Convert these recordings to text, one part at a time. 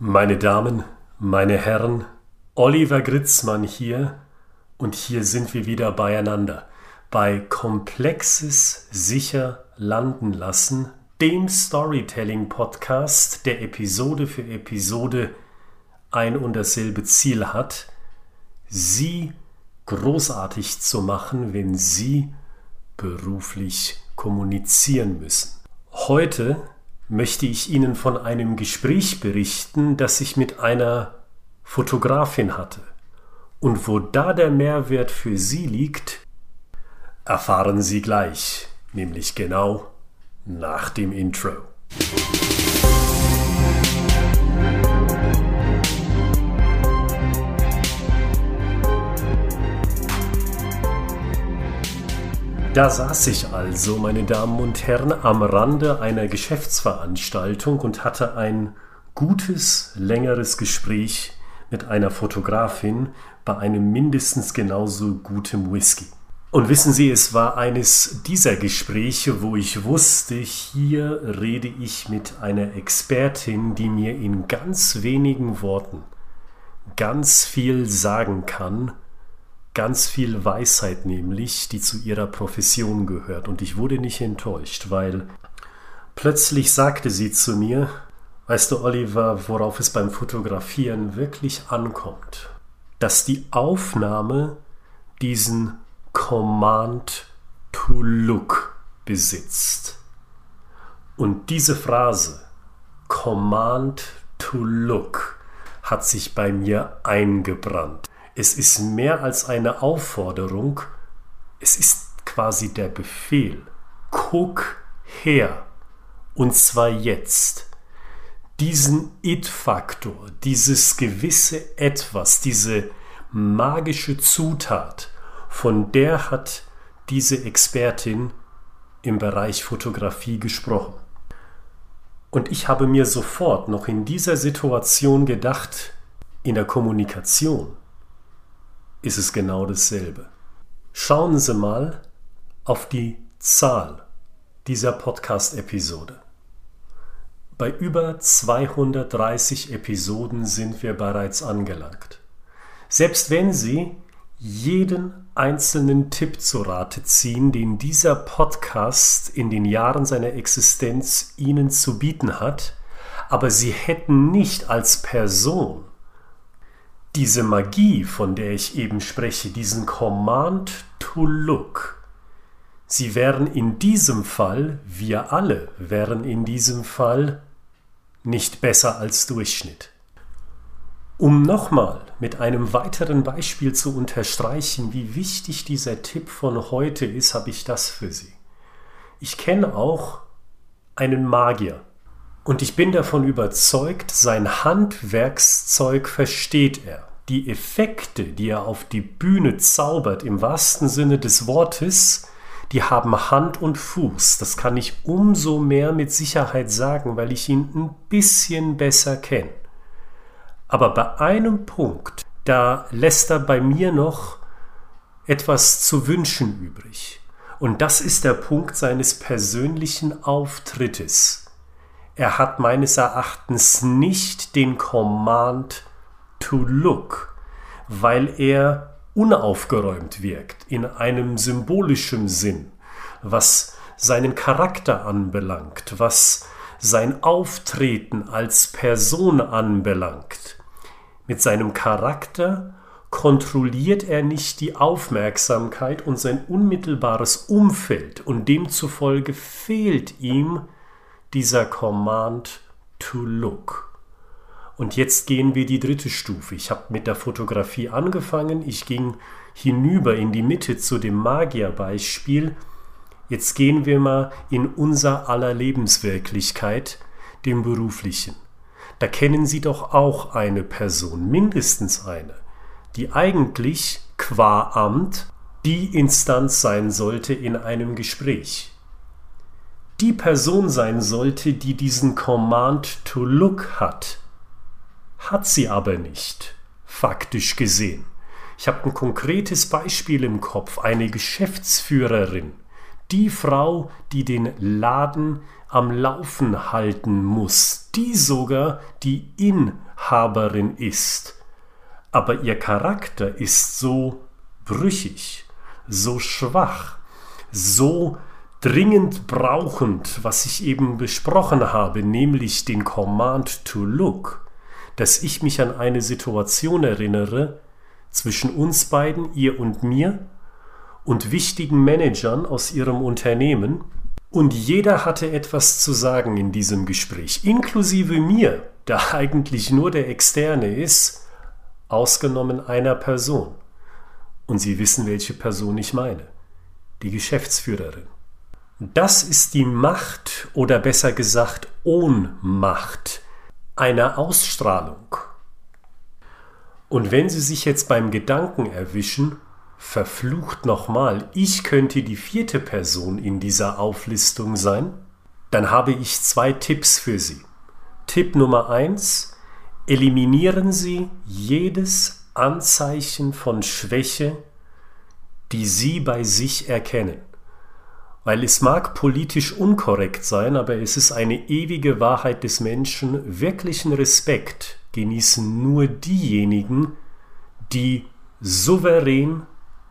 Meine Damen, meine Herren, Oliver Gritzmann hier und hier sind wir wieder beieinander bei Komplexes sicher landen lassen, dem Storytelling Podcast, der Episode für Episode ein und dasselbe Ziel hat, Sie großartig zu machen, wenn Sie beruflich kommunizieren müssen. Heute möchte ich Ihnen von einem Gespräch berichten, das ich mit einer Fotografin hatte. Und wo da der Mehrwert für Sie liegt, erfahren Sie gleich, nämlich genau nach dem Intro. Da saß ich also, meine Damen und Herren, am Rande einer Geschäftsveranstaltung und hatte ein gutes, längeres Gespräch mit einer Fotografin bei einem mindestens genauso guten Whisky. Und wissen Sie, es war eines dieser Gespräche, wo ich wusste, hier rede ich mit einer Expertin, die mir in ganz wenigen Worten ganz viel sagen kann ganz viel Weisheit nämlich, die zu ihrer Profession gehört. Und ich wurde nicht enttäuscht, weil plötzlich sagte sie zu mir, weißt du, Oliver, worauf es beim Fotografieren wirklich ankommt, dass die Aufnahme diesen Command to Look besitzt. Und diese Phrase, Command to Look, hat sich bei mir eingebrannt. Es ist mehr als eine Aufforderung, es ist quasi der Befehl. Guck her. Und zwar jetzt. Diesen It-Faktor, dieses gewisse Etwas, diese magische Zutat, von der hat diese Expertin im Bereich Fotografie gesprochen. Und ich habe mir sofort noch in dieser Situation gedacht, in der Kommunikation ist es genau dasselbe. Schauen Sie mal auf die Zahl dieser Podcast-Episode. Bei über 230 Episoden sind wir bereits angelangt. Selbst wenn Sie jeden einzelnen Tipp zu Rate ziehen, den dieser Podcast in den Jahren seiner Existenz Ihnen zu bieten hat, aber Sie hätten nicht als Person diese Magie, von der ich eben spreche, diesen Command to Look, sie wären in diesem Fall, wir alle wären in diesem Fall nicht besser als Durchschnitt. Um nochmal mit einem weiteren Beispiel zu unterstreichen, wie wichtig dieser Tipp von heute ist, habe ich das für Sie. Ich kenne auch einen Magier und ich bin davon überzeugt, sein Handwerkszeug versteht er. Die Effekte, die er auf die Bühne zaubert, im wahrsten Sinne des Wortes, die haben Hand und Fuß. Das kann ich umso mehr mit Sicherheit sagen, weil ich ihn ein bisschen besser kenne. Aber bei einem Punkt, da lässt er bei mir noch etwas zu wünschen übrig. Und das ist der Punkt seines persönlichen Auftrittes. Er hat meines Erachtens nicht den Command to look, weil er unaufgeräumt wirkt in einem symbolischen Sinn, was seinen Charakter anbelangt, was sein Auftreten als Person anbelangt. Mit seinem Charakter kontrolliert er nicht die Aufmerksamkeit und sein unmittelbares Umfeld und demzufolge fehlt ihm dieser Command to look. Und jetzt gehen wir die dritte Stufe. Ich habe mit der Fotografie angefangen, ich ging hinüber in die Mitte zu dem Magierbeispiel. Jetzt gehen wir mal in unser aller Lebenswirklichkeit, dem beruflichen. Da kennen Sie doch auch eine Person, mindestens eine, die eigentlich qua Amt die Instanz sein sollte in einem Gespräch die Person sein sollte, die diesen Command to Look hat. Hat sie aber nicht, faktisch gesehen. Ich habe ein konkretes Beispiel im Kopf, eine Geschäftsführerin, die Frau, die den Laden am Laufen halten muss, die sogar die Machthaberin ist, aber ihr Charakter ist so brüchig, so schwach, so dringend brauchend, was ich eben besprochen habe, nämlich den Command to Look, dass ich mich an eine Situation erinnere zwischen uns beiden, ihr und mir, und wichtigen Managern aus ihrem Unternehmen, und jeder hatte etwas zu sagen in diesem Gespräch, inklusive mir, der eigentlich nur der Externe ist, ausgenommen einer Person. Und Sie wissen, welche Person ich meine. Die Geschäftsführerin. Das ist die Macht oder besser gesagt Ohnmacht einer Ausstrahlung. Und wenn Sie sich jetzt beim Gedanken erwischen, verflucht nochmal, ich könnte die vierte Person in dieser Auflistung sein, dann habe ich zwei Tipps für Sie. Tipp Nummer eins: Eliminieren Sie jedes Anzeichen von Schwäche, die Sie bei sich erkennen. Weil es mag politisch unkorrekt sein, aber es ist eine ewige Wahrheit des Menschen, wirklichen Respekt genießen nur diejenigen, die souverän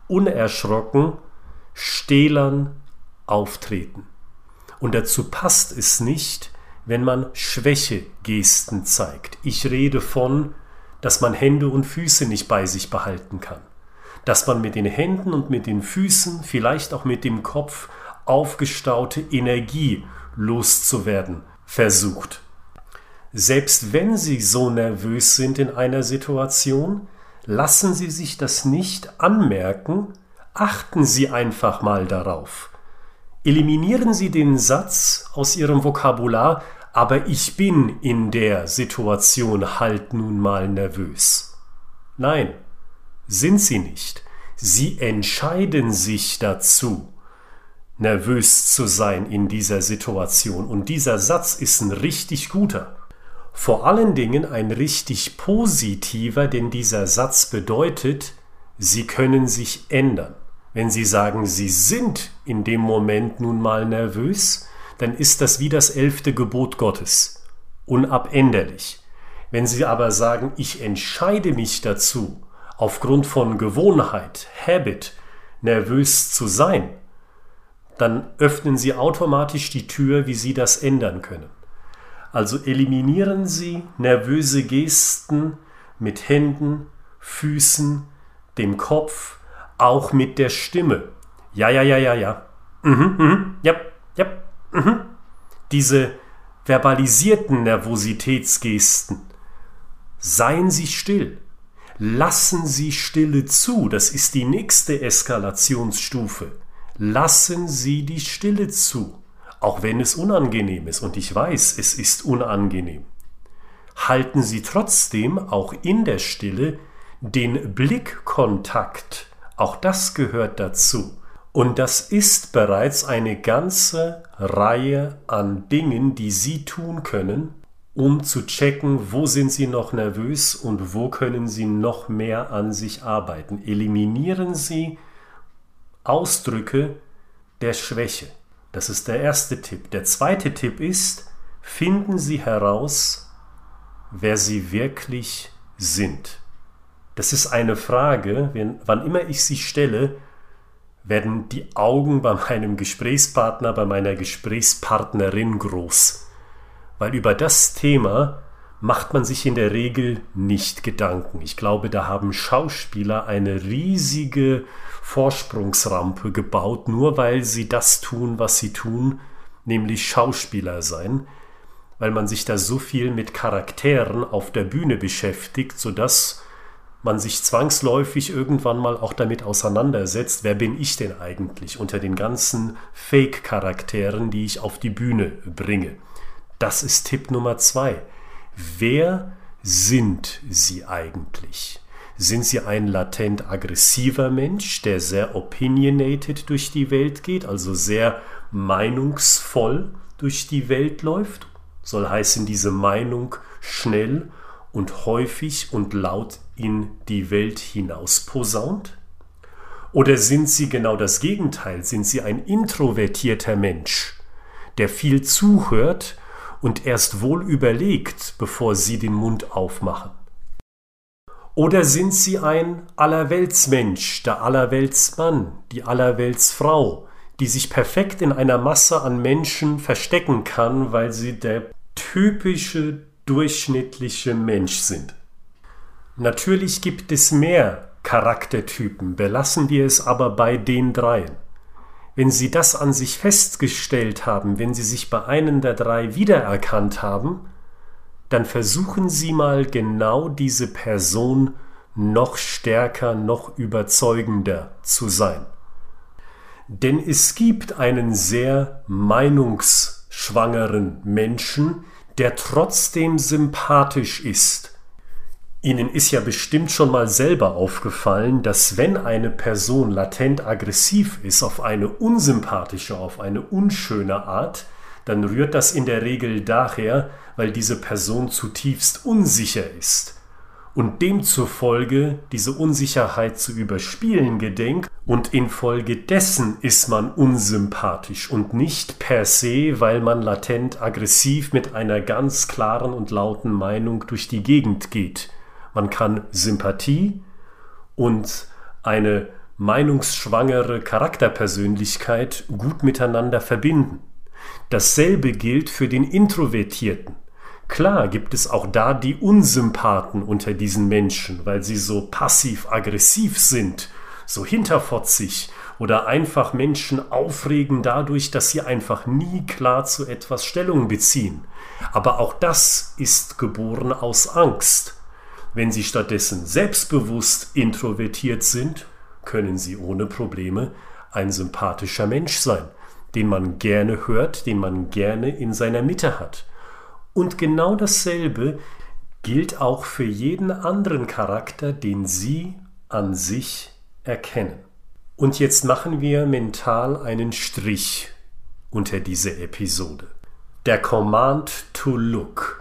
unerschrocken, stählern auftreten. Und dazu passt es nicht, wenn man Schwächegesten zeigt. Ich rede von, dass man Hände und Füße nicht bei sich behalten kann. Dass man mit den Händen und mit den Füßen, vielleicht auch mit dem Kopf, aufgestaute Energie loszuwerden versucht. Selbst wenn Sie so nervös sind in einer Situation, Lassen Sie sich das nicht anmerken, achten Sie einfach mal darauf. Eliminieren Sie den Satz aus Ihrem Vokabular, aber ich bin in der Situation halt nun mal nervös. Nein, sind Sie nicht. Sie entscheiden sich dazu, nervös zu sein in dieser Situation. Und dieser Satz ist ein richtig guter. Vor allen Dingen ein richtig positiver, denn dieser Satz bedeutet, Sie können sich ändern. Wenn Sie sagen, Sie sind in dem Moment nun mal nervös, dann ist das wie das elfte Gebot Gottes, unabänderlich. Wenn Sie aber sagen, ich entscheide mich dazu, aufgrund von Gewohnheit, Habit, nervös zu sein, dann öffnen Sie automatisch die Tür, wie Sie das ändern können. Also eliminieren Sie nervöse Gesten mit Händen, Füßen, dem Kopf, auch mit der Stimme. Ja, ja, ja, ja, ja. Mhm, mhm, ja, ja, mhm. Diese verbalisierten Nervositätsgesten. Seien Sie still. Lassen Sie Stille zu. Das ist die nächste Eskalationsstufe. Lassen Sie die Stille zu auch wenn es unangenehm ist, und ich weiß, es ist unangenehm, halten Sie trotzdem auch in der Stille den Blickkontakt. Auch das gehört dazu. Und das ist bereits eine ganze Reihe an Dingen, die Sie tun können, um zu checken, wo sind Sie noch nervös und wo können Sie noch mehr an sich arbeiten. Eliminieren Sie Ausdrücke der Schwäche. Das ist der erste Tipp. Der zweite Tipp ist, finden Sie heraus, wer Sie wirklich sind. Das ist eine Frage, wenn, wann immer ich sie stelle, werden die Augen bei meinem Gesprächspartner, bei meiner Gesprächspartnerin groß. Weil über das Thema macht man sich in der Regel nicht Gedanken. Ich glaube, da haben Schauspieler eine riesige Vorsprungsrampe gebaut, nur weil sie das tun, was sie tun, nämlich Schauspieler sein, weil man sich da so viel mit Charakteren auf der Bühne beschäftigt, sodass man sich zwangsläufig irgendwann mal auch damit auseinandersetzt, wer bin ich denn eigentlich unter den ganzen Fake-Charakteren, die ich auf die Bühne bringe. Das ist Tipp Nummer zwei. Wer sind Sie eigentlich? Sind Sie ein latent aggressiver Mensch, der sehr opinionated durch die Welt geht, also sehr meinungsvoll durch die Welt läuft? Soll heißen, diese Meinung schnell und häufig und laut in die Welt hinaus posaunt? Oder sind Sie genau das Gegenteil? Sind Sie ein introvertierter Mensch, der viel zuhört und erst wohl überlegt, bevor sie den Mund aufmachen. Oder sind Sie ein Allerweltsmensch, der Allerweltsmann, die Allerweltsfrau, die sich perfekt in einer Masse an Menschen verstecken kann, weil sie der typische durchschnittliche Mensch sind? Natürlich gibt es mehr Charaktertypen, belassen wir es aber bei den dreien. Wenn Sie das an sich festgestellt haben, wenn Sie sich bei einem der drei wiedererkannt haben, dann versuchen Sie mal genau diese Person noch stärker, noch überzeugender zu sein. Denn es gibt einen sehr meinungsschwangeren Menschen, der trotzdem sympathisch ist. Ihnen ist ja bestimmt schon mal selber aufgefallen, dass wenn eine Person latent aggressiv ist auf eine unsympathische, auf eine unschöne Art, dann rührt das in der Regel daher, weil diese Person zutiefst unsicher ist und demzufolge diese Unsicherheit zu überspielen gedenkt und infolgedessen ist man unsympathisch und nicht per se, weil man latent aggressiv mit einer ganz klaren und lauten Meinung durch die Gegend geht. Man kann Sympathie und eine meinungsschwangere Charakterpersönlichkeit gut miteinander verbinden. Dasselbe gilt für den Introvertierten. Klar gibt es auch da die Unsympathen unter diesen Menschen, weil sie so passiv-aggressiv sind, so hinterfotzig oder einfach Menschen aufregen dadurch, dass sie einfach nie klar zu etwas Stellung beziehen. Aber auch das ist geboren aus Angst. Wenn sie stattdessen selbstbewusst introvertiert sind, können sie ohne Probleme ein sympathischer Mensch sein den man gerne hört, den man gerne in seiner Mitte hat. Und genau dasselbe gilt auch für jeden anderen Charakter, den Sie an sich erkennen. Und jetzt machen wir mental einen Strich unter diese Episode. Der Command to Look,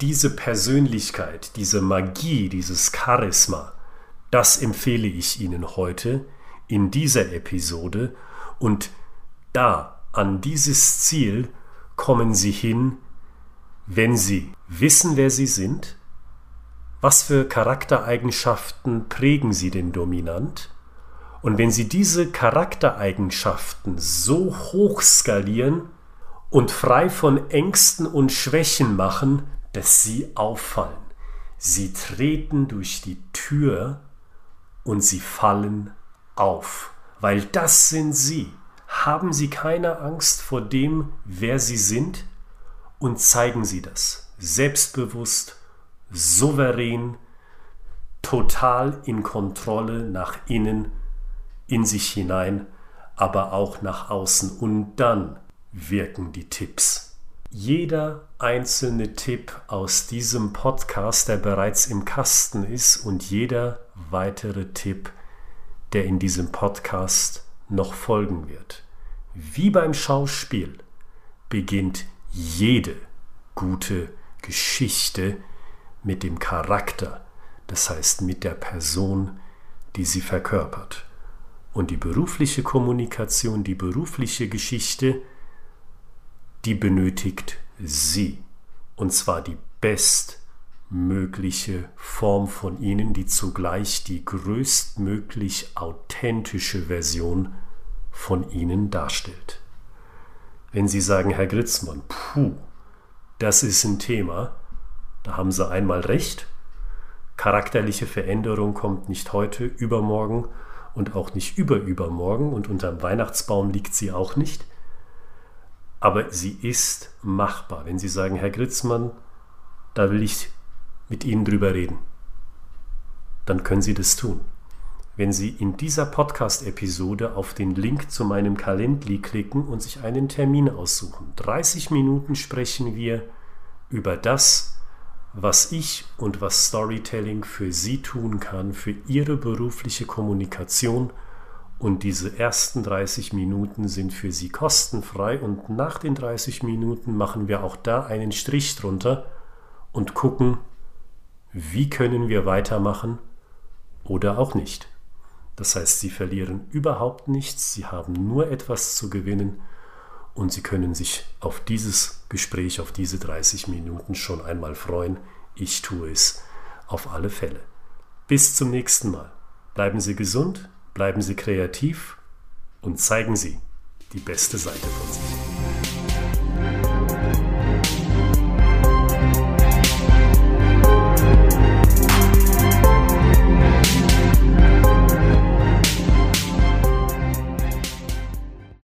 diese Persönlichkeit, diese Magie, dieses Charisma, das empfehle ich Ihnen heute in dieser Episode und da, an dieses Ziel, kommen Sie hin, wenn Sie wissen, wer Sie sind, was für Charaktereigenschaften prägen Sie denn dominant? Und wenn Sie diese Charaktereigenschaften so hoch skalieren und frei von Ängsten und Schwächen machen, dass Sie auffallen. Sie treten durch die Tür und Sie fallen auf, weil das sind Sie. Haben Sie keine Angst vor dem, wer Sie sind und zeigen Sie das selbstbewusst, souverän, total in Kontrolle nach innen, in sich hinein, aber auch nach außen. Und dann wirken die Tipps. Jeder einzelne Tipp aus diesem Podcast, der bereits im Kasten ist, und jeder weitere Tipp, der in diesem Podcast noch folgen wird. Wie beim Schauspiel beginnt jede gute Geschichte mit dem Charakter, das heißt mit der Person, die sie verkörpert. Und die berufliche Kommunikation, die berufliche Geschichte, die benötigt sie. Und zwar die bestmögliche Form von ihnen, die zugleich die größtmöglich authentische Version von ihnen darstellt. Wenn Sie sagen, Herr Gritzmann, puh, das ist ein Thema, da haben Sie einmal recht. Charakterliche Veränderung kommt nicht heute, übermorgen und auch nicht überübermorgen und unterm Weihnachtsbaum liegt sie auch nicht. Aber sie ist machbar. Wenn Sie sagen, Herr Gritzmann, da will ich mit Ihnen drüber reden, dann können Sie das tun wenn Sie in dieser Podcast-Episode auf den Link zu meinem Kalendli klicken und sich einen Termin aussuchen. 30 Minuten sprechen wir über das, was ich und was Storytelling für Sie tun kann, für Ihre berufliche Kommunikation. Und diese ersten 30 Minuten sind für Sie kostenfrei und nach den 30 Minuten machen wir auch da einen Strich drunter und gucken, wie können wir weitermachen oder auch nicht. Das heißt, sie verlieren überhaupt nichts, sie haben nur etwas zu gewinnen und sie können sich auf dieses Gespräch, auf diese 30 Minuten schon einmal freuen. Ich tue es auf alle Fälle. Bis zum nächsten Mal. Bleiben Sie gesund, bleiben Sie kreativ und zeigen Sie die beste Seite von sich.